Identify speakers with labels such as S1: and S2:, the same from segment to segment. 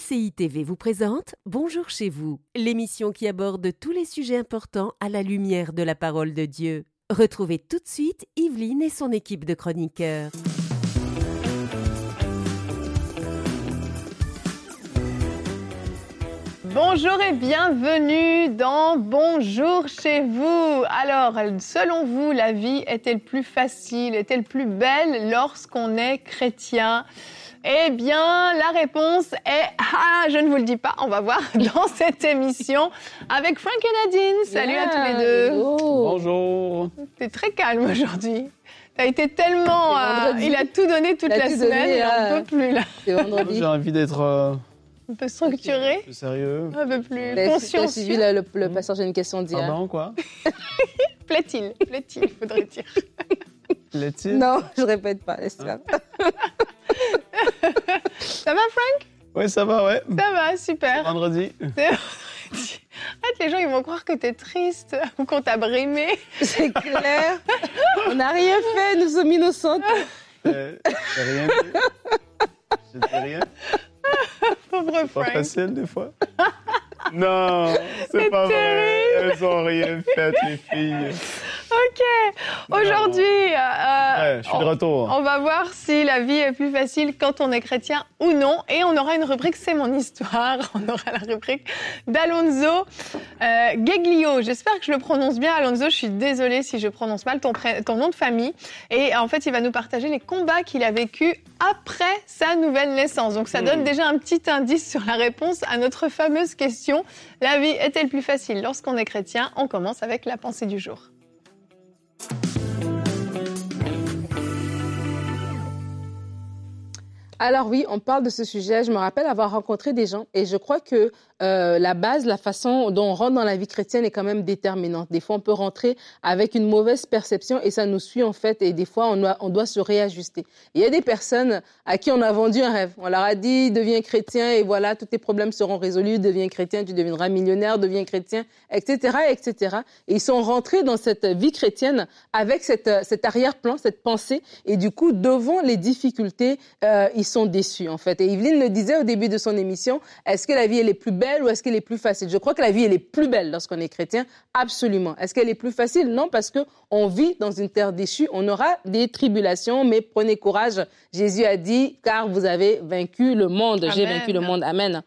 S1: MCI TV vous présente Bonjour chez vous, l'émission qui aborde tous les sujets importants à la lumière de la parole de Dieu. Retrouvez tout de suite Yveline et son équipe de chroniqueurs.
S2: Bonjour et bienvenue dans Bonjour chez vous. Alors, selon vous, la vie est-elle plus facile, est-elle plus belle lorsqu'on est chrétien? Eh bien, la réponse est ah, je ne vous le dis pas. On va voir dans cette émission avec Frank et Nadine. Salut à tous les deux.
S3: Bonjour.
S2: T'es très calme aujourd'hui. T'as été tellement. Euh, il a tout donné toute la semaine. il n'en peut plus là.
S3: C'est vendredi. J'ai envie d'être. Euh,
S2: un peu structuré.
S3: Un peu sérieux.
S2: Un peu plus conscient. Tu
S4: suivi le, le, passage, j'ai une question d'hier.
S3: Pardon, quoi?
S2: Plaît-il? Plaît-il, faudrait dire.
S3: Plaît-il?
S4: Non, je répète pas, laisse ah.
S2: Ça va, Frank?
S3: Oui, ça va, ouais.
S2: Ça va, super.
S3: Vendredi.
S2: Arrête, les gens, ils vont croire que t'es triste ou qu'on t'a brimé.
S4: C'est clair. On n'a rien fait, nous sommes innocentes.
S3: Euh, rien fait. Je dis rien.
S2: Pauvre Frank.
S3: Pas facile, des fois. Non, c'est pas vrai. Elles ont rien fait, les filles.
S2: Ok. Aujourd'hui,
S3: euh, je suis de retour.
S2: On, va voir si la vie est plus facile quand on est chrétien ou non. Et on aura une rubrique C'est mon histoire. On aura la rubrique d'Alonso euh, Geglio. J'espère que je le prononce bien, Alonso. Je suis désolée si je prononce mal ton, ton nom de famille. Et en fait, il va nous partager les combats qu'il a vécus après sa nouvelle naissance. Donc ça donne hmm. déjà un petit indice sur la réponse à notre fameuse question. La vie est-elle plus facile lorsqu'on est chrétien? On commence avec la pensée du jour.
S4: Alors oui, on parle de ce sujet. Je me rappelle avoir rencontré des gens et je crois que euh, la base, la façon dont on rentre dans la vie chrétienne est quand même déterminante. Des fois, on peut rentrer avec une mauvaise perception et ça nous suit en fait et des fois, on doit, se réajuster. Il y a des personnes à qui on a vendu un rêve. On leur a dit, deviens chrétien et voilà, tous tes problèmes seront résolus, deviens chrétien, tu deviendras millionnaire, deviens chrétien, etc., etc. Et ils sont rentrés dans cette vie chrétienne avec cette, cet arrière-plan, cette pensée et du coup, devant les difficultés, euh, ils sont déçus en fait. Et Yveline le disait au début de son émission, est-ce que la vie elle est plus belle ou est-ce qu'elle est plus facile? Je crois que la vie elle est plus belle lorsqu'on est chrétien, absolument. Est-ce qu'elle est plus facile? Non, parce que on vit dans une terre déchue, on aura des tribulations, mais prenez courage. Jésus a dit, car vous avez vaincu le monde. J'ai vaincu le monde. Amen.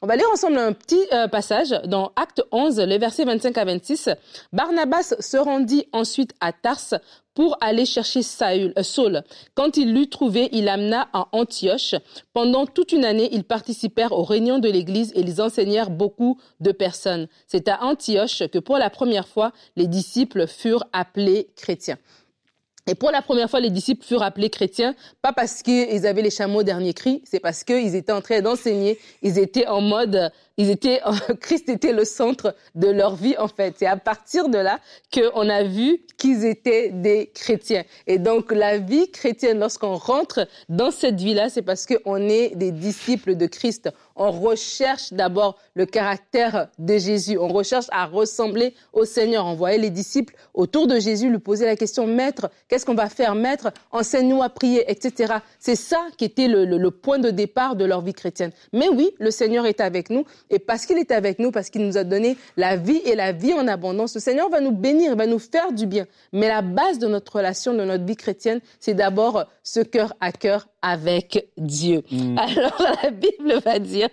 S4: On va lire ensemble un petit euh, passage dans Acte 11, les versets 25 à 26. Barnabas se rendit ensuite à Tarse pour aller chercher euh, Saul. Quand il l'eut trouvé, il l'amena à Antioche. Pendant toute une année, ils participèrent aux réunions de l'Église et ils enseignèrent beaucoup de personnes. C'est à Antioche que pour la première fois, les disciples furent appelés chrétiens. Et pour la première fois, les disciples furent appelés chrétiens, pas parce qu'ils avaient les chameaux dernier cri, c'est parce qu'ils étaient en train d'enseigner, ils étaient en mode ils étaient, Christ était le centre de leur vie en fait. C'est à partir de là qu'on a vu qu'ils étaient des chrétiens. Et donc la vie chrétienne, lorsqu'on rentre dans cette vie-là, c'est parce qu'on est des disciples de Christ. On recherche d'abord le caractère de Jésus. On recherche à ressembler au Seigneur. On voyait les disciples autour de Jésus lui poser la question, Maître, qu'est-ce qu'on va faire? Maître, enseigne-nous à prier, etc. C'est ça qui était le, le point de départ de leur vie chrétienne. Mais oui, le Seigneur est avec nous et parce qu'il est avec nous, parce qu'il nous a donné la vie et la vie en abondance, le Seigneur va nous bénir, va nous faire du bien. Mais la base de notre relation, de notre vie chrétienne, c'est d'abord ce cœur à cœur avec Dieu. Mm. Alors la Bible va dire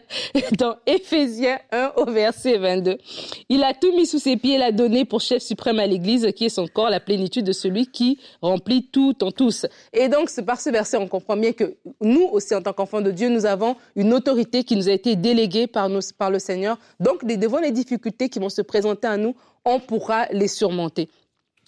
S4: dans Éphésiens 1 au verset 22, il a tout mis sous ses pieds, l'a donné pour chef suprême à l'Église, qui est son corps, la plénitude de celui qui remplit tout en tous. Et donc par ce verset, on comprend bien que nous aussi, en tant qu'enfants de Dieu, nous avons une autorité qui nous a été déléguée par, le Seigneur. Donc devant les difficultés qui vont se présenter à nous, on pourra les surmonter.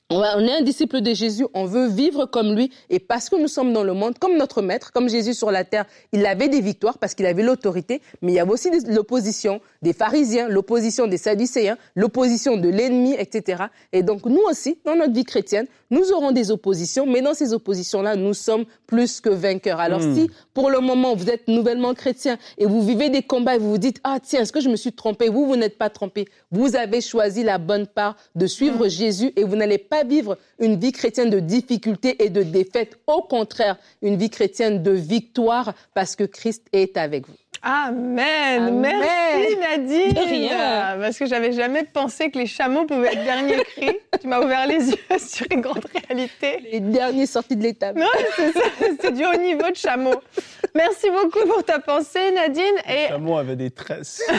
S4: On est un disciple de Jésus, on veut vivre comme lui, et parce que nous sommes dans le monde, comme notre maître, comme Jésus sur la terre, il avait des victoires parce qu'il avait l'autorité, mais il y avait aussi l'opposition des pharisiens, l'opposition des sadducéens, l'opposition de l'ennemi, etc. Et donc nous aussi, dans notre vie chrétienne, nous aurons des oppositions, mais dans ces oppositions-là, nous sommes plus que vainqueurs. Alors hmm. si pour le moment vous êtes nouvellement chrétien et vous vivez des combats et vous vous dites, ah tiens, est-ce que je me suis trompé? Vous, vous n'êtes pas trompé. Vous avez choisi la bonne part de suivre hmm. Jésus et vous n'allez pas vivre une vie chrétienne de difficulté et de défaite. Au contraire, une vie chrétienne de victoire parce que Christ est avec vous.
S2: Amen. Merci Nadine.
S4: De rien.
S2: Parce que j'avais jamais pensé que les chameaux pouvaient être derniers cris. tu m'as ouvert les yeux sur une grande réalité.
S4: Les derniers sortis de l'étable.
S2: Non, c'est ça, c'est du haut niveau de chameau. Merci beaucoup pour ta pensée Nadine.
S3: Le
S2: Et
S3: chameau avait des tresses.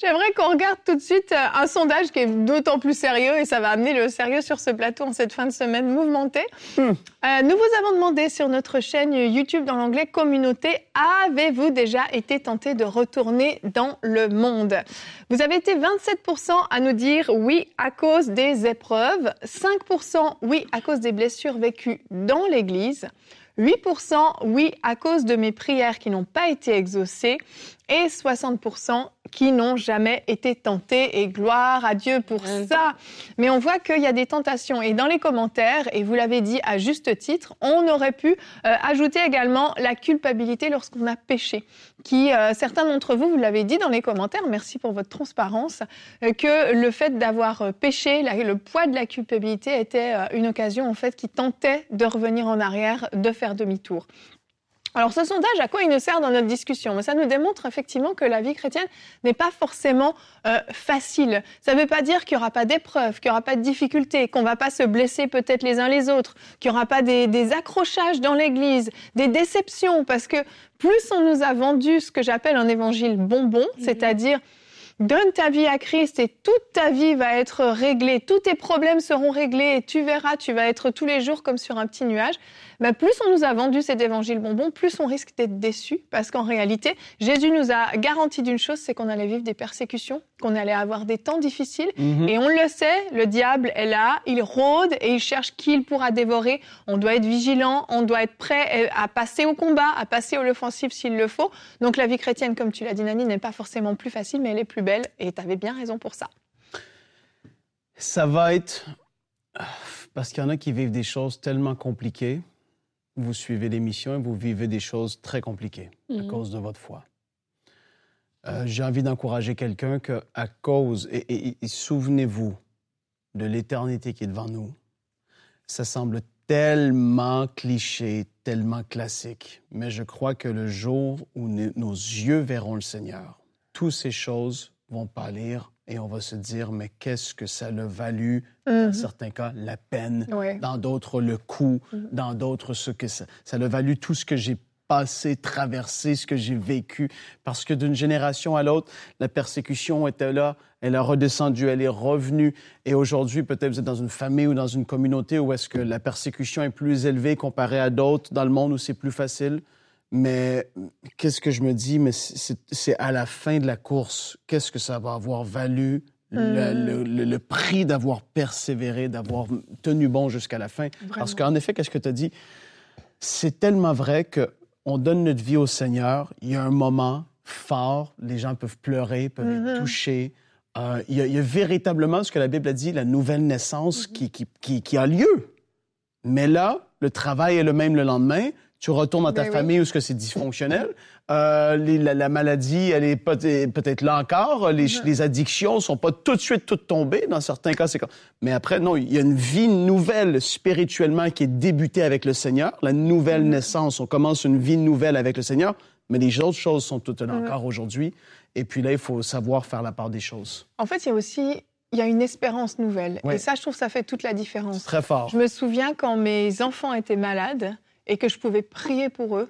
S2: J'aimerais qu'on regarde tout de suite euh, un sondage qui est d'autant plus sérieux et ça va amener le sérieux sur ce plateau en cette fin de semaine mouvementée. Euh, nous vous avons demandé sur notre chaîne YouTube dans l'onglet Communauté, avez-vous déjà été tenté de retourner dans le monde? Vous avez été 27% à nous dire oui à cause des épreuves, 5% oui à cause des blessures vécues dans l'Église. 8% oui à cause de mes prières qui n'ont pas été exaucées et 60% qui n'ont jamais été tentés et gloire à Dieu pour ça. Mais on voit qu'il y a des tentations et dans les commentaires, et vous l'avez dit à juste titre, on aurait pu euh, ajouter également la culpabilité lorsqu'on a péché. Qui, euh, certains d'entre vous, vous l'avez dit dans les commentaires, merci pour votre transparence, euh, que le fait d'avoir péché, la- le poids de la culpabilité était une occasion en fait qui tentait de revenir en arrière, de faire demi-tour. Alors ce sondage, à quoi il nous sert dans notre discussion? Mais Ça nous démontre effectivement que la vie chrétienne n'est pas forcément euh, facile. Ça ne veut pas dire qu'il n'y aura pas d'épreuves, qu'il n'y aura pas de difficultés, qu'on va pas se blesser peut-être les uns les autres, qu'il n'y aura pas des, des accrochages dans l'Église, des déceptions, parce que plus on nous a vendu ce que j'appelle un évangile bonbon, c'est-à-dire Donne ta vie à Christ et toute ta vie va être réglée, tous tes problèmes seront réglés et tu verras, tu vas être tous les jours comme sur un petit nuage. Ben, plus on nous a vendu cet évangile bonbon, plus on risque d'être déçu parce qu'en réalité, Jésus nous a garanti d'une chose, c'est qu'on allait vivre des persécutions, qu'on allait avoir des temps difficiles
S3: Mhm.
S2: et on le sait, le diable est là, il rôde et il cherche qui il pourra dévorer. On doit être vigilant, on doit être prêt euh, à passer au combat, à passer à l'offensive s'il le faut. Donc la vie chrétienne, comme tu l'as dit Nani, n'est pas forcément plus facile, mais elle est plus belle et tu avais bien raison pour ça.
S3: Ça va être. Parce qu'il y en a qui vivent des choses tellement compliquées. Vous suivez l'émission et vous vivez des choses très compliquées à
S4: Mhm.
S3: cause de votre foi. Euh, J'ai envie d'encourager quelqu'un que, à cause, et, et- et souvenez-vous de l'éternité qui est devant nous, ça semble tellement cliché, tellement classique, mais je crois que le jour où nos yeux verront le Seigneur, toutes ces choses vont pâlir et on va se dire, mais qu'est-ce que ça a valu, dans certains cas, la peine, dans d'autres, le coût,
S2: Mhm.
S3: dans d'autres, ce que ça, ça a valu tout ce que j'ai passé, traversé, ce que j'ai vécu. Parce que d'une génération à l'autre, la persécution était là, elle a redescendu, elle est revenue. Et aujourd'hui, peut-être vous êtes dans une famille ou dans une communauté où est-ce que la persécution est plus élevée comparée à d'autres dans le monde où c'est plus facile? Mais qu'est-ce que je me dis? Mais c'est à la fin de la course, qu'est-ce que ça va avoir valu? Le, le- le- le prix d'avoir persévéré, d'avoir tenu bon jusqu'à la fin? Parce qu'en effet, qu'est-ce que tu as dit? C'est tellement vrai que on donne notre vie au Seigneur. Il y a un moment fort, les gens peuvent pleurer, peuvent
S2: Mhm.
S3: être touchés. Euh, il, y a, il y a véritablement ce que la Bible a dit, la nouvelle naissance qui, qui, qui, qui a lieu. Mais là, le travail est le même le lendemain. Tu retournes dans ta
S2: Ben oui.
S3: famille où ce que c'est dysfonctionnel. Euh, les- la, la maladie, elle est peut- peut-être là encore. Les,
S2: Mhm.
S3: les addictions sont pas tout de suite toutes tombées. Dans certains cas, c'est comme... Mais après, non, il y a une vie nouvelle spirituellement qui est débutée avec le Seigneur. La nouvelle
S2: Mhm.
S3: naissance, on commence une vie nouvelle avec le Seigneur. Mais les autres choses sont toutes là
S2: Mhm.
S3: encore aujourd'hui. Et puis là, il faut savoir faire la part des choses.
S2: En fait, il y a aussi il y a une espérance nouvelle. Et ça, je trouve, ça fait toute la différence.
S3: très fort.
S2: Je me souviens quand mes enfants étaient malades et que je pouvais prier pour eux.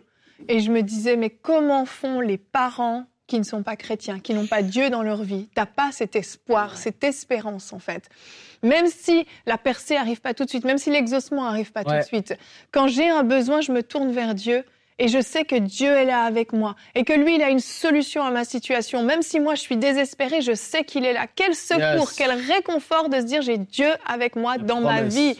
S2: Et je me disais, mais comment font les parents qui ne sont pas chrétiens, qui n'ont pas Dieu dans leur vie? T'as pas cet espoir, cette espérance, en fait. Même si la percée arrive pas tout de suite, même si l'exaucement arrive pas tout de suite. Quand j'ai un besoin, je me tourne vers Dieu. Et je sais que Dieu est là avec moi et que lui, il a une solution à ma situation. Même si moi, je suis désespérée, je sais qu'il est là. Quel secours,
S3: Yes.
S2: quel réconfort de se dire, j'ai Dieu avec moi
S3: La
S2: dans ma vie.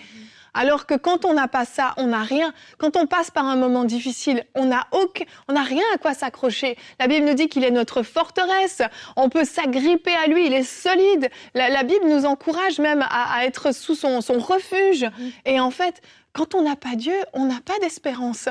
S2: Alors que quand on n'a pas ça, on n'a rien. Quand on passe par un moment difficile, on n'a aucun, on n'a rien à quoi s'accrocher. La Bible nous dit qu'il est notre forteresse. On peut s'agripper à lui. Il est solide. La, Bible nous encourage même à, être sous son refuge. Et en fait, quand on n'a pas Dieu, on n'a pas d'espérance.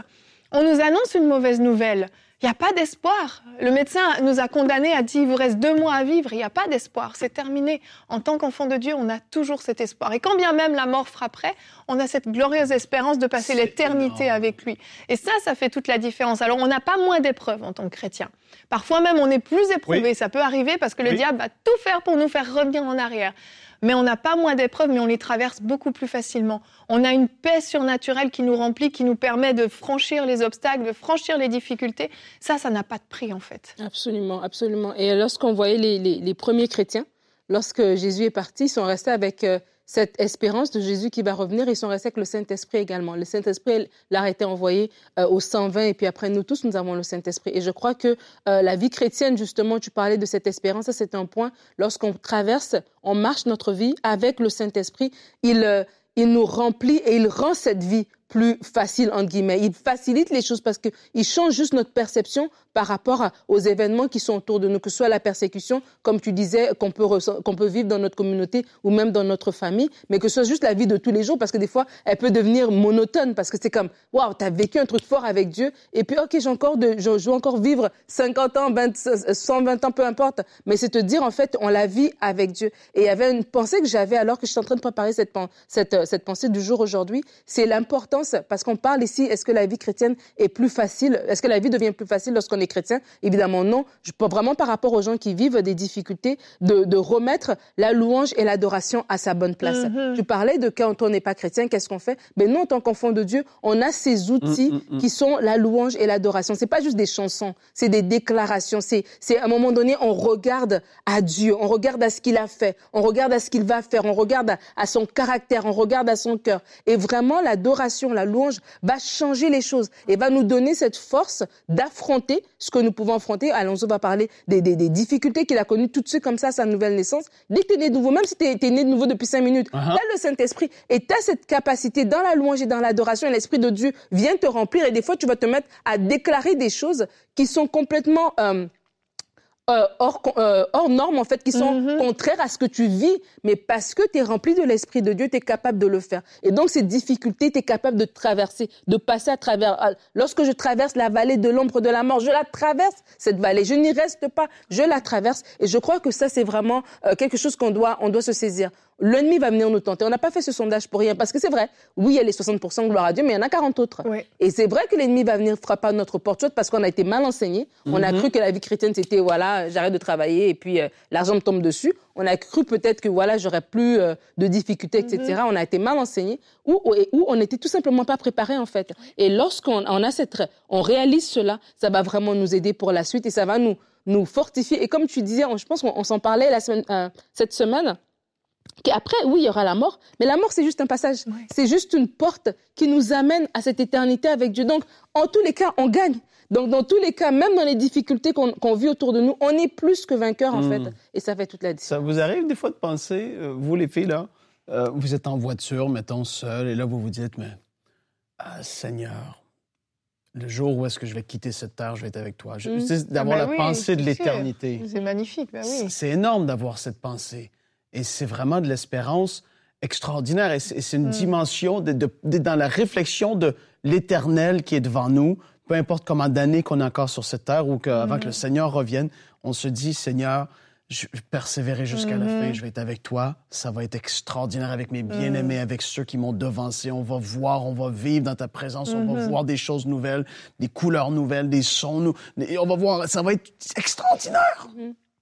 S2: On nous annonce une mauvaise nouvelle. Il n'y a pas d'espoir. Le médecin nous a condamnés, a dit, il vous reste deux mois à vivre, il n'y a pas d'espoir, c'est terminé. En tant qu'enfant de Dieu, on a toujours cet espoir. Et quand bien même la mort frapperait, on a cette glorieuse espérance de passer l'éternité avec lui. Et ça, ça fait toute la différence. Alors, on n'a pas moins d'épreuves en tant que chrétien. Parfois même, on est plus éprouvé. Ça peut arriver parce que le diable va tout faire pour nous faire revenir en arrière mais on n'a pas moins d'épreuves, mais on les traverse beaucoup plus facilement. On a une paix surnaturelle qui nous remplit, qui nous permet de franchir les obstacles, de franchir les difficultés. Ça, ça n'a pas de prix, en fait.
S4: Absolument, absolument. Et lorsqu'on voyait les, premiers chrétiens, lorsque Jésus est parti, ils sont restés avec... Cette espérance de Jésus qui va revenir. Ils sont restés avec le Saint-Esprit également. Le Saint-Esprit leur a été envoyé euh, aux 120 et puis après nous tous, nous avons le Saint-Esprit. Et je crois que euh, la vie chrétienne, justement, tu parlais de cette espérance, c'est un point. Lorsqu'on traverse, on marche notre vie avec le Saint-Esprit, il, euh, il nous remplit et il rend cette vie plus facile, entre guillemets. Il facilite les choses parce qu'il change juste notre perception par rapport aux événements qui sont autour de nous, que ce soit la persécution, comme tu disais, qu'on peut, qu'on peut vivre dans notre communauté ou même dans notre famille, mais que ce soit juste la vie de tous les jours, parce que des fois, elle peut devenir monotone, parce que c'est comme, waouh, t'as vécu un truc fort avec Dieu, et puis, ok, j'ai encore de, je, veux encore vivre 50 ans, 20, 120 ans, peu importe, mais c'est te dire, en fait, on la vit avec Dieu. Et il y avait une pensée que j'avais alors que je suis en train de préparer cette, cette, cette pensée du jour aujourd'hui, c'est l'importance, parce qu'on parle ici, est-ce que la vie chrétienne est plus facile, est-ce que la vie devient plus facile lorsqu'on est chrétien? Évidemment, non. Je peux vraiment par rapport aux gens qui vivent des difficultés, de, remettre la louange et l'adoration à sa bonne place. Mm-hmm. Tu parlais de quand on n'est pas chrétien, qu'est-ce qu'on fait? Mais nous, en tant qu'enfants de Dieu, on a ces outils mm, mm, mm. qui sont la louange et l'adoration. C'est pas juste des chansons, c'est des déclarations. C'est, c'est à un moment donné, on regarde à Dieu, on regarde à ce qu'il a fait, on regarde à ce qu'il va faire, on regarde à, son caractère, on regarde à son cœur. Et vraiment, l'adoration, la louange va changer les choses et va nous donner cette force d'affronter ce que nous pouvons affronter. Alonso va parler des, difficultés qu'il a connues tout de suite comme ça sa nouvelle naissance. Dès que tu es né de nouveau, même si tu es, né de nouveau depuis cinq minutes, uh-huh. tu as le Saint-Esprit et tu as cette capacité dans la louange et dans l'adoration et l'Esprit de Dieu vient te remplir et des fois tu vas te mettre à déclarer des choses qui sont complètement... Euh, euh, hors, euh, hors normes, en fait, qui sont mm-hmm. contraires à ce que tu vis, mais parce que tu es rempli de l'Esprit de Dieu, tu es capable de le faire. Et donc, ces difficultés, tu es capable de traverser, de passer à travers. Lorsque je traverse la vallée de l'ombre de la mort, je la traverse, cette vallée. Je n'y reste pas, je la traverse. Et je crois que ça, c'est vraiment euh, quelque chose qu'on doit, on doit se saisir. L'ennemi va venir nous tenter. On n'a pas fait ce sondage pour rien, parce que c'est vrai. Oui, il y a les 60% gloire à Dieu, mais il y en a 40 autres. Et c'est vrai que l'ennemi va venir frapper à notre porte, parce qu'on a été mal enseigné. On a mhm. cru que la vie chrétienne, c'était, voilà, j'arrête de travailler et puis euh, l'argent me tombe dessus. On a cru peut-être que, voilà, j'aurais plus euh, de difficultés, etc. Mhm. On a été mal enseigné ou, ou on n'était tout simplement pas préparé, en fait. Et lorsqu'on on a cette, on réalise cela, ça va vraiment nous aider pour la suite et ça va nous, nous fortifier. Et comme tu disais, je pense qu'on s'en parlait la semaine, euh, cette semaine, après, oui, il y aura la mort, mais la mort, c'est juste un passage. C'est juste une porte qui nous amène à cette éternité avec Dieu. Donc, en tous les cas, on gagne. Donc, dans tous les cas, même dans les difficultés qu'on vit autour de nous, on est plus que vainqueur, en fait. Hmm. Et ça fait toute la différence.
S3: Ça vous arrive des fois de penser, euh, vous les filles, là, euh, vous êtes en voiture, mettons, seul, et là, vous vous dites, mais, ah, Seigneur, le jour où est-ce que je vais quitter cette terre, je vais être avec toi. Hmm. D'avoir ah, ben la pensée de l'éternité.
S2: C'est magnifique, ben oui.
S3: C'est énorme d'avoir cette pensée. Et c'est vraiment de l'espérance extraordinaire. Et c'est une mm. dimension de, dans la réflexion de l'éternel qui est devant nous, peu importe combien d'années qu'on a encore sur cette terre ou qu'avant que le mm. Seigneur revienne, on se dit, Seigneur, je persévérer jusqu'à la fin, mm-hmm. je vais être avec toi. Ça va être extraordinaire avec mes bien-aimés, mm. avec ceux qui m'ont devancé. On va voir, on va vivre dans ta présence, on va mm-hmm. voir des choses nouvelles, des couleurs nouvelles, des sons. Et on va voir, ça va être extraordinaire.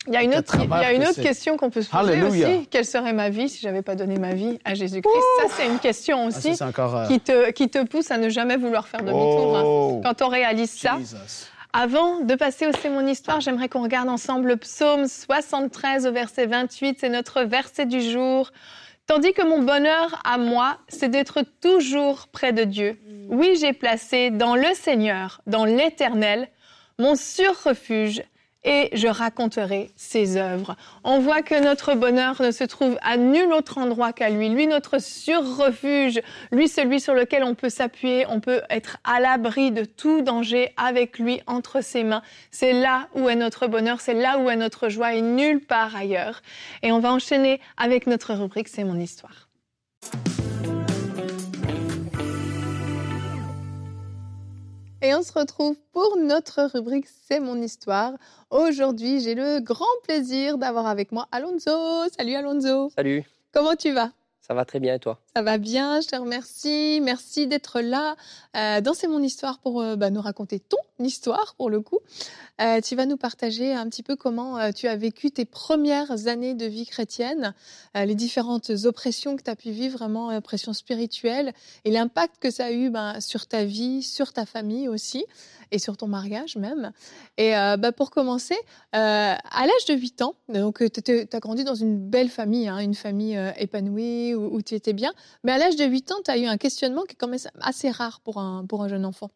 S2: Il y a une autre, il y a une autre question qu'on peut se poser aussi. Quelle serait ma vie si j'avais pas donné ma vie à Jésus-Christ? Ça, c'est une question ah, aussi euh, qui, te, qui te pousse à ne jamais vouloir faire demi-tour. Hein. Quand on réalise ça. Avant de passer au C'est mon histoire, j'aimerais qu'on regarde ensemble le psaume 73 au verset 28. C'est notre verset du jour. Tandis que mon bonheur à moi, c'est d'être toujours près de Dieu. Oui, j'ai placé dans le Seigneur, dans l'Éternel, mon sur-refuge et je raconterai ses œuvres. On voit que notre bonheur ne se trouve à nul autre endroit qu'à lui. Lui, notre sur-refuge, lui, celui sur lequel on peut s'appuyer, on peut être à l'abri de tout danger avec lui entre ses mains. C'est là où est notre bonheur, c'est là où est notre joie et nulle part ailleurs. Et on va enchaîner avec notre rubrique C'est mon histoire.
S5: Et on se retrouve pour notre rubrique C'est mon histoire. Aujourd'hui, j'ai le grand plaisir d'avoir avec moi Alonso. Salut Alonso.
S6: Salut.
S5: Comment tu vas?
S6: Ça va très bien et toi?
S5: Ça va bien, je te remercie. Merci d'être là euh, dans C'est mon histoire pour euh, bah, nous raconter ton histoire pour le coup. Euh, tu vas nous partager un petit peu comment euh, tu as vécu tes premières années de vie chrétienne, les différentes oppressions que tu as pu vivre, vraiment euh, pression spirituelle, et l'impact que ça a eu ben, sur ta vie, sur ta famille aussi, et sur ton mariage même. Et bah, pour commencer, à l'âge de 8 ans, donc tu as grandi dans une belle famille, hein, une famille épanouie où tu étais bien, mais à l'âge de 8 ans, tu as eu un questionnement qui est quand même assez rare pour un, pour un jeune enfant.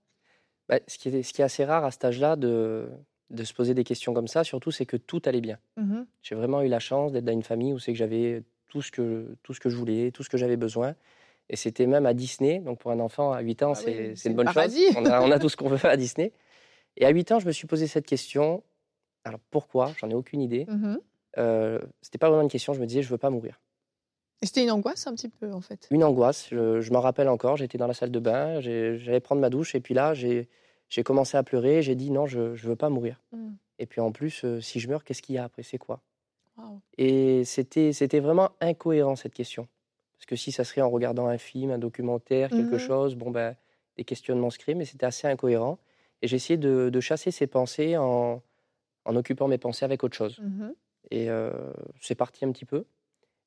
S6: Bah, ce, qui est, ce qui est assez rare à cet âge-là de, de se poser des questions comme ça, surtout, c'est que tout allait bien.
S5: Mhm.
S6: J'ai vraiment eu la chance d'être dans une famille où c'est que j'avais tout ce que, tout ce que je voulais, tout ce que j'avais besoin. Et c'était même à Disney. Donc pour un enfant à 8 ans,
S5: Ah
S6: c'est
S5: oui,
S6: une bonne
S5: paradis.
S6: chose. On a, on a tout ce qu'on veut à Disney. Et à 8 ans, je me suis posé cette question. Alors pourquoi? J'en ai aucune idée.
S5: Mhm.
S6: Euh, c'était pas vraiment une question. Je me disais, je veux pas mourir.
S5: Et c'était une angoisse un petit peu en fait.
S6: Une angoisse. Je, je m'en rappelle encore. J'étais dans la salle de bain. J'allais prendre ma douche. Et puis là, j'ai commencé à pleurer. J'ai dit, non, je, je veux pas mourir.
S5: Mhm.
S6: Et puis en plus, euh, si je meurs, qu'est-ce qu'il y a après? C'est quoi? Et c'était vraiment incohérent cette question. Parce que si ça serait en regardant un film, un documentaire, quelque
S5: Mhm.
S6: chose, bon ben des questionnements se créent, mais c'était assez incohérent. Et j'ai essayé de, de chasser ces pensées en, en occupant mes pensées avec autre chose.
S5: Mhm.
S6: Et euh, c'est parti un petit peu.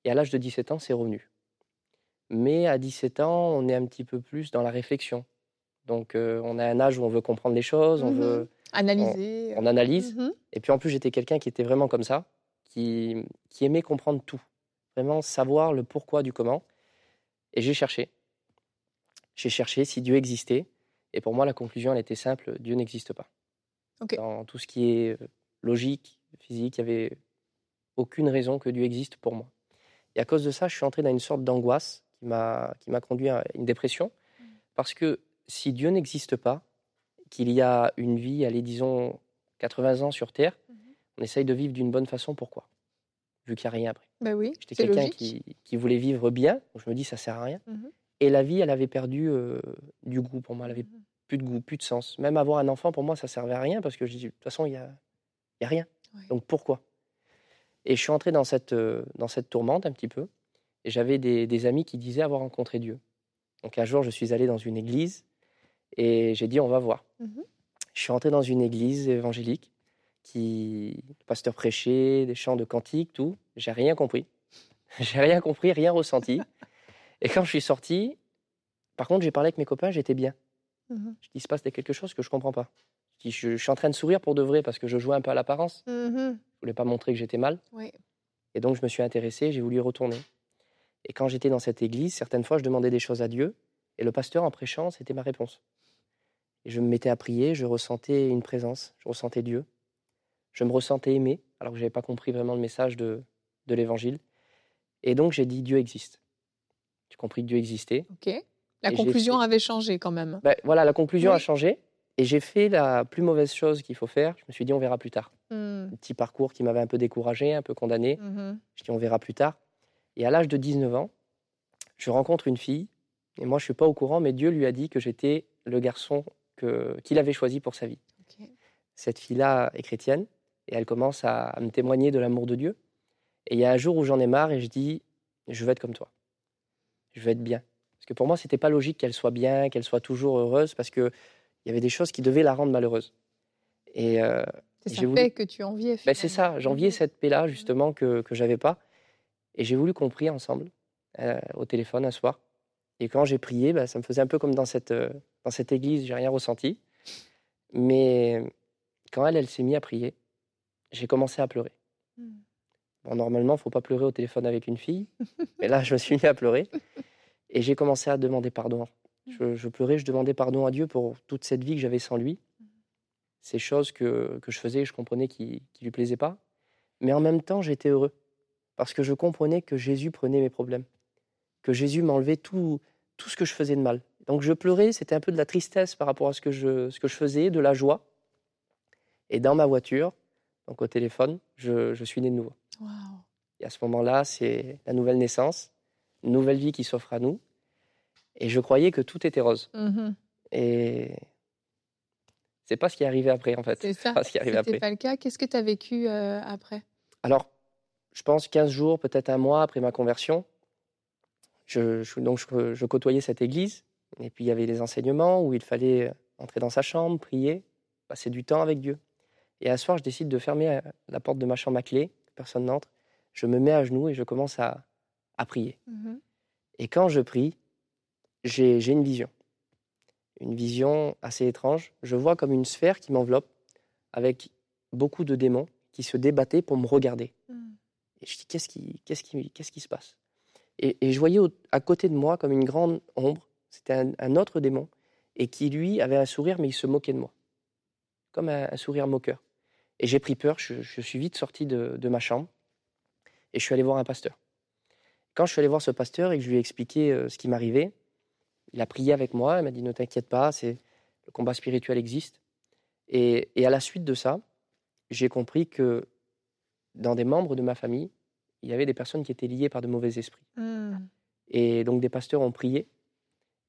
S6: Et à l'âge de 17 ans, c'est revenu. Mais à 17 ans, on est un petit peu plus dans la réflexion. Donc euh, on a un âge où on veut comprendre les choses, on
S5: Mhm.
S6: veut,
S5: Analyser.
S6: on analyse.
S5: Mhm.
S6: Et puis en plus, j'étais quelqu'un qui était vraiment comme ça, qui, qui aimait comprendre tout, vraiment savoir le pourquoi du comment. Et j'ai cherché. J'ai cherché si Dieu existait. Et pour moi, la conclusion, elle était simple Dieu n'existe pas.
S5: Ok.
S6: Dans tout ce qui est euh, logique, physique, il n'y avait aucune raison que Dieu existe pour moi. Et à cause de ça, je suis entré dans une sorte d'angoisse qui m'a qui m'a conduit à une dépression. Parce que si Dieu n'existe pas, qu'il y a une vie, allez, disons, 80 ans sur Terre, on essaye de vivre d'une bonne façon. Pourquoi? Vu qu'il n'y a rien après.
S5: Bah oui,
S6: J'étais
S5: c'est
S6: quelqu'un qui, qui voulait vivre bien, donc je me dis ça sert à rien.
S5: Mhm.
S6: Et la vie, elle avait perdu euh, du goût pour moi, elle avait
S5: Mhm.
S6: plus de goût, plus de sens. Même avoir un enfant, pour moi, ça servait à rien parce que je dis, de toute façon, il n'y a, y a rien. Donc pourquoi? Et je suis entré dans cette, euh, dans cette tourmente un petit peu. Et j'avais des, des amis qui disaient avoir rencontré Dieu. Donc un jour, je suis allé dans une église et j'ai dit, on va voir.
S5: Mhm.
S6: Je suis entré dans une église évangélique qui le pasteur prêchait, des chants de cantiques, tout. J'ai rien compris. j'ai rien compris, rien ressenti. Et quand je suis sorti, par contre, j'ai parlé avec mes copains, j'étais bien.
S5: Mhm.
S6: Je dis, il se passe quelque chose que je comprends pas. Je, dis, je, je suis en train de sourire pour de vrai parce que je jouais un peu à l'apparence.
S5: Mhm.
S6: Je voulais pas montrer que j'étais mal.
S5: Oui.
S6: Et donc, je me suis intéressé, j'ai voulu y retourner. Et quand j'étais dans cette église, certaines fois, je demandais des choses à Dieu. Et le pasteur, en prêchant, c'était ma réponse. Et je me mettais à prier, je ressentais une présence, je ressentais Dieu. Je me ressentais aimé, alors que je n'avais pas compris vraiment le message de, de l'évangile. Et donc, j'ai dit Dieu existe. J'ai compris que Dieu existait.
S5: Ok. La
S6: Et
S5: conclusion avait changé quand même.
S6: Ben, voilà, la conclusion
S5: Oui.
S6: a changé. Et j'ai fait la plus mauvaise chose qu'il faut faire. Je me suis dit, on verra plus tard.
S5: Mhm.
S6: Un petit parcours qui m'avait un peu découragé, un peu condamné.
S5: Mhm.
S6: Je dis, on verra plus tard. Et à l'âge de 19 ans, je rencontre une fille. Et moi, je ne suis pas au courant, mais Dieu lui a dit que j'étais le garçon que- qu'il avait choisi pour sa vie. Cette fille-là est chrétienne. Et elle commence à, à me témoigner de l'amour de Dieu. Et il y a un jour où j'en ai marre et je dis, je veux être comme toi. Je veux être bien. Parce que pour moi, c'était pas logique qu'elle soit bien, qu'elle soit toujours heureuse, parce qu'il y avait des choses qui devaient la rendre malheureuse. Et euh,
S5: C'est sa
S6: voulu-
S5: paix que tu enviais.
S6: ben, c'est ça, j'enviais
S5: Mhm.
S6: cette paix-là, justement, que, que j'avais pas. Et j'ai voulu qu'on prie ensemble, euh, au téléphone un soir. Et quand j'ai prié, ben, ça me faisait un peu comme dans cette, euh, dans cette église, j'ai rien ressenti. Mais quand elle, elle s'est mise à prier, j'ai commencé à pleurer.
S5: Mhm.
S6: Bon, normalement, il faut pas pleurer au téléphone avec une fille. mais là, je me suis mis à pleurer. Et j'ai commencé à demander pardon. Je, je pleurais, je demandais pardon à Dieu pour toute cette vie que j'avais sans lui. Ces choses que, que je faisais, je comprenais qui ne lui plaisaient pas. Mais en même temps, j'étais heureux. Parce que je comprenais que Jésus prenait mes problèmes. Que Jésus m'enlevait tout, tout ce que je faisais de mal. Donc je pleurais, c'était un peu de la tristesse par rapport à ce que je, ce que je faisais, de la joie. Et dans ma voiture, donc au téléphone, je, je suis né de nouveau. Et à ce moment-là, c'est la nouvelle naissance, une nouvelle vie qui s'offre à nous. Et je croyais que tout était rose.
S5: Mhm.
S6: Et C'est pas ce qui est arrivé après, en fait.
S2: C'est ça.
S6: pas ce qui est
S2: C'était pas le cas. Qu'est-ce que tu as vécu euh, après?
S6: Alors, je pense 15 jours, peut-être un mois après ma conversion, je, je- donc je, je côtoyais cette église. Et puis, il y avait des enseignements où il fallait entrer dans sa chambre, prier, passer du temps avec Dieu. Et un soir, je décide de fermer euh, la porte de ma chambre à clé, personne n'entre. Je me mets à genoux et je commence à, à prier. Et quand je prie, j'ai une vision. Une vision assez étrange. Je vois comme une sphère qui m'enveloppe avec beaucoup de démons qui se débattaient pour me regarder. Et je dis, qu'est-ce qui, qu'est-ce qui, qu'est-ce qui se passe? Et, et je voyais au- à côté de moi comme une grande ombre, c'était un, un autre démon, et qui lui avait un sourire, mais il se moquait de moi. Comme un, un sourire moqueur. Et j'ai pris peur, je, je suis vite sorti de, de ma chambre, et je suis allé voir un pasteur. Quand je suis allé voir ce pasteur et que je lui ai expliqué euh, ce qui m'arrivait, il a prié avec moi, il m'a dit, ne t'inquiète pas, c'est, le combat spirituel existe. Et, et à la suite de ça, j'ai compris que dans des membres de ma famille, il y avait des personnes qui étaient liées par de mauvais esprits. Et donc des pasteurs ont prié.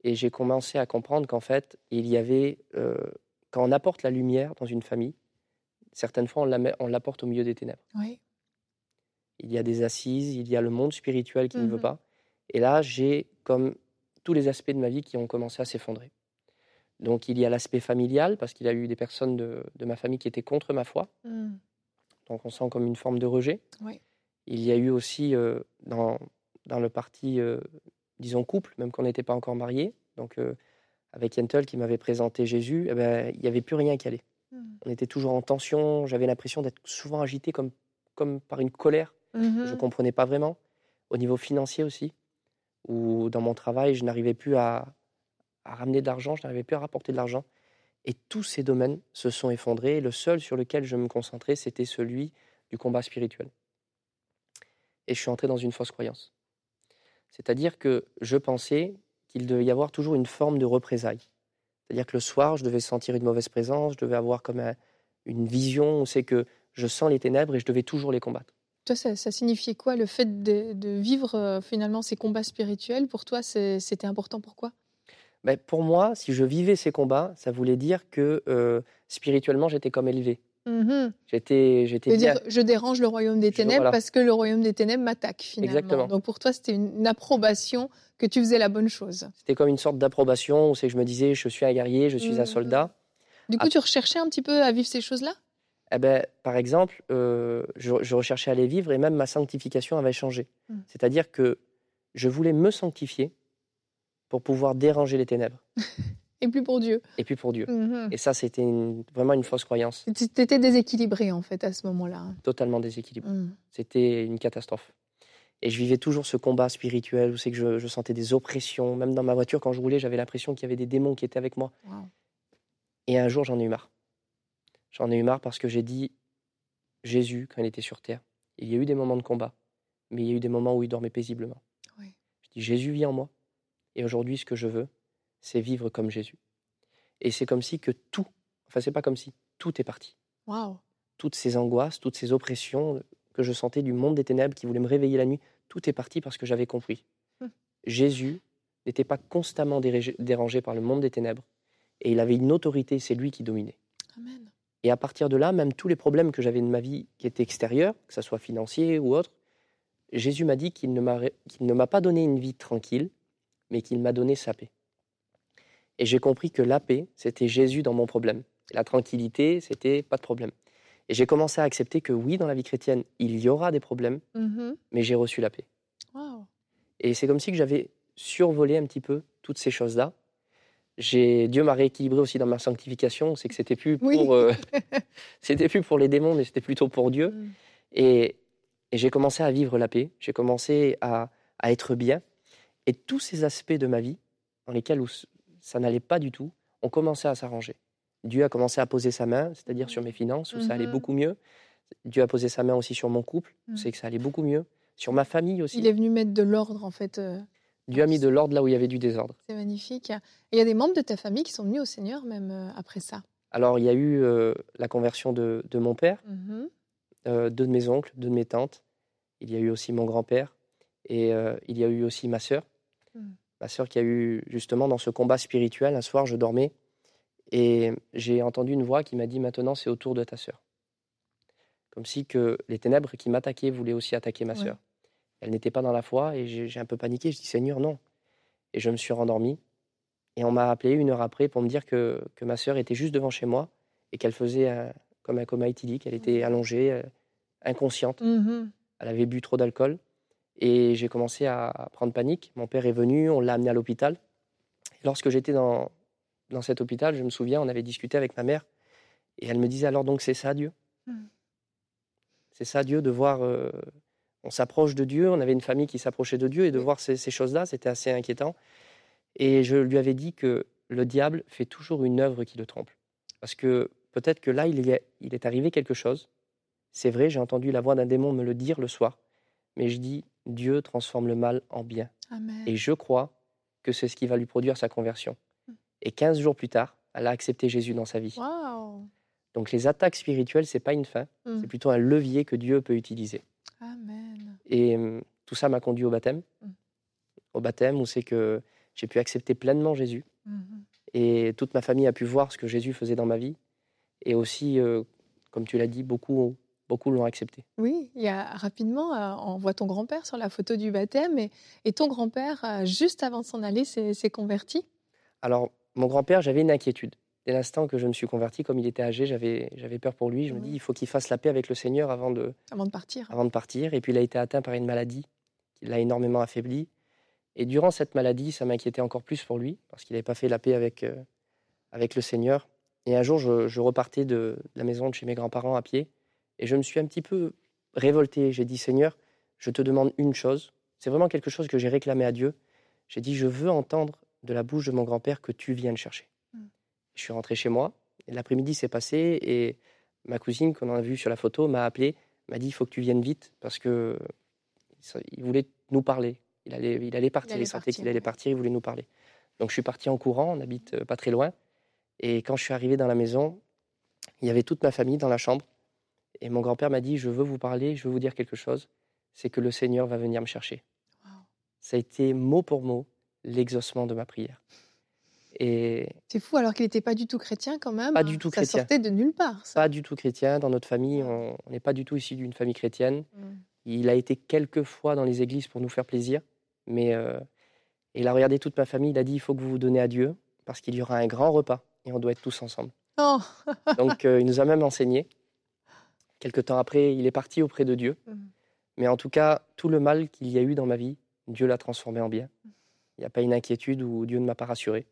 S6: Et j'ai commencé à comprendre qu'en fait, il y avait, euh, quand on apporte la lumière dans une famille, certaines fois on l'apporte au milieu des ténèbres.
S2: Oui.
S6: Il y a des assises, il y a le monde spirituel qui ne veut
S2: Mhm.
S6: pas. Et là, j'ai comme tous les aspects de ma vie qui ont commencé à s'effondrer. Donc il y a l'aspect familial, parce qu'il y a eu des personnes de, de ma famille qui étaient contre ma foi. Donc on sent comme une forme de rejet.
S2: Oui.
S6: Il y a eu aussi euh, dans, dans le parti, euh, disons, couple, même qu'on n'était pas encore mariés, donc euh, avec Yentel qui m'avait présenté Jésus, eh ben, il n'y avait plus rien qui allait. On était toujours en tension, j'avais l'impression d'être souvent agité comme, comme par une colère que je ne comprenais pas vraiment. Au niveau financier aussi, où dans mon travail, je n'arrivais plus à, ramener de l'argent, je n'arrivais plus à rapporter de l'argent. Et tous ces domaines se sont effondrés. Le seul sur lequel je me concentrais, c'était celui du combat spirituel. Et je suis entré dans une fausse croyance. C'est-à-dire que je pensais qu'il devait y avoir toujours une forme de représailles. C'est-à-dire que le soir, je devais sentir une mauvaise présence, je devais avoir comme un- une vision où c'est que je sens les ténèbres et je devais toujours les combattre.
S2: Toi, ça, ça signifiait quoi le fait de, de vivre euh, finalement ces combats spirituels? Pour toi, c'était important. Pourquoi?
S6: Ben, pour moi, si je vivais ces combats, ça voulait dire que euh, spirituellement, j'étais comme élevé. J'étais, j'étais
S2: dire, je dérange le royaume des
S6: Je-
S2: ténèbres
S6: voilà.
S2: parce que le royaume des ténèbres m'attaque finalement.
S6: Exactement.
S2: Donc pour toi, c'était une, une approbation que tu faisais la bonne chose.
S6: C'était comme une sorte d'approbation où c'est que je me disais, je suis un guerrier, je suis un
S2: Mhm.
S6: soldat.
S2: Du coup,
S6: Ah.
S2: tu recherchais un petit peu à vivre ces choses-là?
S6: Eh ben, par exemple, euh, je, je recherchais à les vivre et même ma sanctification avait changé.
S2: Mm.
S6: C'est-à-dire que je voulais me sanctifier pour pouvoir déranger les ténèbres
S2: et plus pour Dieu.
S6: et puis pour Dieu.
S2: Mhm.
S6: Et ça, c'était une- vraiment une fausse croyance,
S2: Tu étais déséquilibré en fait à ce moment-là.
S6: totalement déséquilibrée.
S2: Mhm.
S6: C'était une catastrophe. Et je vivais toujours ce combat spirituel où c'est que je, je sentais des oppressions. Même dans ma voiture, quand je roulais, j'avais l'impression qu'il y avait des démons qui étaient avec moi.
S2: Wow.
S6: Et un jour, j'en ai eu marre. J'en ai eu marre parce que j'ai dit, Jésus, quand il était sur terre, il y a eu des moments de combat, mais il y a eu des moments où il dormait paisiblement.
S2: Oui.
S6: Je dis, Jésus vit en moi. Et aujourd'hui, ce que je veux, c'est vivre comme Jésus. Et c'est comme si que tout, enfin, c'est pas comme si, tout est parti.
S2: Waouh.
S6: Toutes ces angoisses, toutes ces oppressions que je sentais du monde des ténèbres qui voulait me réveiller la nuit, tout est parti parce que j'avais compris.
S2: Hum.
S6: Jésus n'était pas constamment dérangé par le monde des ténèbres et il avait une autorité, c'est lui qui dominait.
S2: Amen.
S6: Et à partir de là, même tous les problèmes que j'avais de ma vie qui étaient extérieurs, que ce soit financier ou autre, Jésus m'a dit qu'il ne m'a pas donné une vie tranquille, mais qu'il m'a donné sa paix. Et j'ai compris que la paix, c'était Jésus dans mon problème. La tranquillité, c'était pas de problème. Et j'ai commencé à accepter que oui, dans la vie chrétienne, il y aura des problèmes,
S2: Mhm.
S6: mais j'ai reçu la paix. Et c'est comme si que j'avais survolé un petit peu toutes ces choses-là. J'ai Dieu m'a rééquilibré aussi dans ma sanctification. C'est que c'était plus pour,
S2: Oui.
S6: euh, c'était plus pour les démons, mais c'était plutôt pour Dieu.
S2: Mhm.
S6: Et, et j'ai commencé à vivre la paix. J'ai commencé à, à être bien. Et tous ces aspects de ma vie, dans lesquels où ça n'allait pas du tout, ont commencé à s'arranger. Dieu a commencé à poser sa main, c'est-à-dire sur mes finances, où ça allait
S2: Mhm.
S6: beaucoup mieux. Dieu a posé sa main aussi sur mon couple,
S2: Mhm.
S6: c'est que ça allait beaucoup mieux. Sur ma famille aussi.
S2: Il est venu mettre de l'ordre en fait. euh,
S6: Dieu a mis de l'ordre là où il y avait du désordre.
S2: C'est magnifique. Et il y a des membres de ta famille qui sont venus au Seigneur même euh, après ça.
S6: Alors, il y a eu euh, la conversion de, de mon père,
S2: Mhm.
S6: euh, deux de mes oncles, deux de mes tantes. Il y a eu aussi mon grand-père et euh, il y a eu aussi ma sœur.
S2: Mm.
S6: Ma sœur qui a eu justement dans ce combat spirituel, un soir, je dormais Et j'ai entendu une voix qui m'a dit maintenant c'est au tour de ta sœur. Comme si que les ténèbres qui m'attaquaient voulaient aussi attaquer ma
S2: Ouais.
S6: Elle n'était pas dans la foi et j'ai un peu paniqué. Je dis Seigneur, non. Et je me suis rendormi. Et on m'a appelé une heure après pour me dire que, que ma sœur était juste devant chez moi et qu'elle faisait un- comme un coma éthylique. Elle était allongée, euh, inconsciente.
S2: Mhm.
S6: Elle avait bu trop d'alcool. Et j'ai commencé à prendre panique. Mon père est venu, on l'a amené à l'hôpital. Et lorsque j'étais dans, dans cet hôpital, je me souviens, on avait discuté avec ma mère. Et elle me disait alors donc c'est ça Dieu?
S2: Mhm.
S6: C'est ça Dieu de voir... euh, on s'approche de Dieu, on avait une famille qui s'approchait de Dieu et de voir ces, ces choses-là, c'était assez inquiétant. Et je lui avais dit que le diable fait toujours une œuvre qui le trompe. Parce que peut-être que là, il, y est- il est arrivé quelque chose. C'est vrai, j'ai entendu la voix d'un démon me le dire le soir. Mais je dis, Dieu transforme le mal en bien.
S2: Amen.
S6: Et je crois que c'est ce qui va lui produire sa conversion.
S2: Mm.
S6: Et 15 jours plus tard, elle a accepté Jésus dans sa vie. Donc les attaques spirituelles, c'est pas une fin,
S2: Mm.
S6: c'est plutôt un levier que Dieu peut utiliser.
S2: Amen.
S6: Et tout ça m'a conduit au baptême.
S2: Mm.
S6: Au baptême où c'est que j'ai pu accepter pleinement Jésus.
S2: Mhm.
S6: Et toute ma famille a pu voir ce que Jésus faisait dans ma vie. Et aussi, euh, comme tu l'as dit, beaucoup, beaucoup l'ont accepté.
S2: Oui, il y a rapidement, euh, on voit ton grand-père sur la photo du baptême et, et ton grand-père, euh, juste avant de s'en aller, s'est converti.
S6: Alors, mon grand-père, j'avais une inquiétude. Dès l'instant que je me suis converti, comme il était âgé, j'avais j'avais peur pour lui. Je me
S2: Oui.
S6: dis, il faut qu'il fasse la paix avec le Seigneur avant de,
S2: Avant de partir.
S6: avant de partir. Et puis, il a été atteint par une maladie qui l'a énormément affaibli. Et durant cette maladie, ça m'inquiétait encore plus pour lui, parce qu'il n'avait pas fait la paix avec, euh, avec le Seigneur. Et un jour, je, je repartais de la maison de chez mes grands-parents à pied, et je me suis un petit peu révolté. J'ai dit, Seigneur, je te demande une chose. C'est vraiment quelque chose que j'ai réclamé à Dieu. J'ai dit, je veux entendre de la bouche de mon grand-père que tu viens le chercher. Je suis rentré chez moi, l'après-midi s'est passé, et ma cousine, qu'on a vue sur la photo, m'a appelé, m'a dit, il faut que tu viennes vite, parce que il voulait nous parler. Il allait, il allait partir, il,
S2: allait
S6: sentait qu'il allait partir, il voulait nous parler. Donc je suis parti en courant, on habite euh, pas très loin. Et quand je suis arrivé dans la maison, il y avait toute ma famille dans la chambre. Et mon grand-père m'a dit, je veux vous parler, je veux vous dire quelque chose, c'est que le Seigneur va venir me chercher.
S2: Wow.
S6: Ça a été mot pour mot l'exaucement de ma prière. Et
S2: C'est fou, alors qu'il n'était pas du tout chrétien quand même.
S6: Pas du tout
S2: ça
S6: chrétien.
S2: sortait de nulle part. Ça.
S6: pas du tout chrétien, dans notre famille, on n'est pas du tout issu d'une famille chrétienne.
S2: Mm.
S6: Il a été quelques fois dans les églises pour nous faire plaisir, mais euh, il a regardé toute ma famille, il a dit, il faut que vous vous donnez à Dieu, parce qu'il y aura un grand repas, et on doit être tous ensemble.
S2: Oh,
S6: Donc euh, il nous a même enseigné. Quelque temps après, il est parti auprès de Dieu.
S2: Mhm.
S6: Mais en tout cas, tout le mal qu'il y a eu dans ma vie, Dieu l'a transformé en bien. Il n'y a pas une inquiétude où Dieu ne m'a pas rassuré.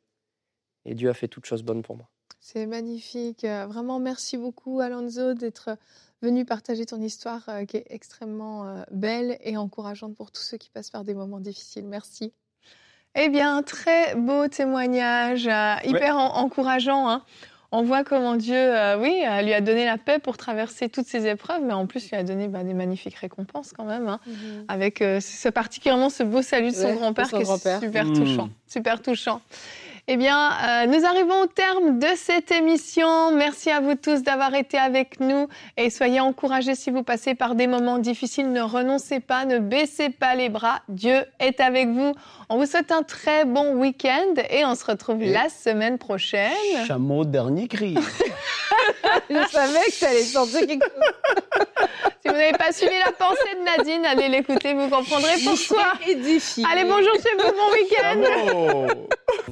S6: Et Dieu a fait toutes choses bonnes pour moi.
S2: c'est magnifique. Euh, Vraiment, merci beaucoup, Alonso, d'être venu partager ton histoire euh, qui est extrêmement euh, belle et encourageante pour tous ceux qui passent par des moments difficiles. Merci. Eh bien, très beau témoignage, euh, hyper en- encourageant. hein. On voit comment Dieu, euh, oui, euh, lui a donné la paix pour traverser toutes ces épreuves, mais en plus lui a donné bah, des magnifiques récompenses quand même. hein. avec euh, ce, particulièrement ce beau salut de son
S4: Ouais,
S2: grand-père qui est
S4: grand-père.
S2: super
S3: Mm.
S2: touchant, super touchant. Eh bien, euh, nous arrivons au terme de cette émission. Merci à vous tous d'avoir été avec nous et soyez encouragés si vous passez par des moments difficiles. Ne renoncez pas, ne baissez pas les bras. Dieu est avec vous. On vous souhaite un très bon week-end et on se retrouve
S3: Et-
S2: la semaine prochaine.
S3: Chameau dernier cri.
S4: Je savais que tu allais sortir quelque chose.
S2: Si vous n'avez pas suivi la pensée de Nadine, allez l'écouter, vous comprendrez pourquoi.
S4: Édifié.
S2: Allez, bonjour chez vous, bon week-end.
S3: Chameau.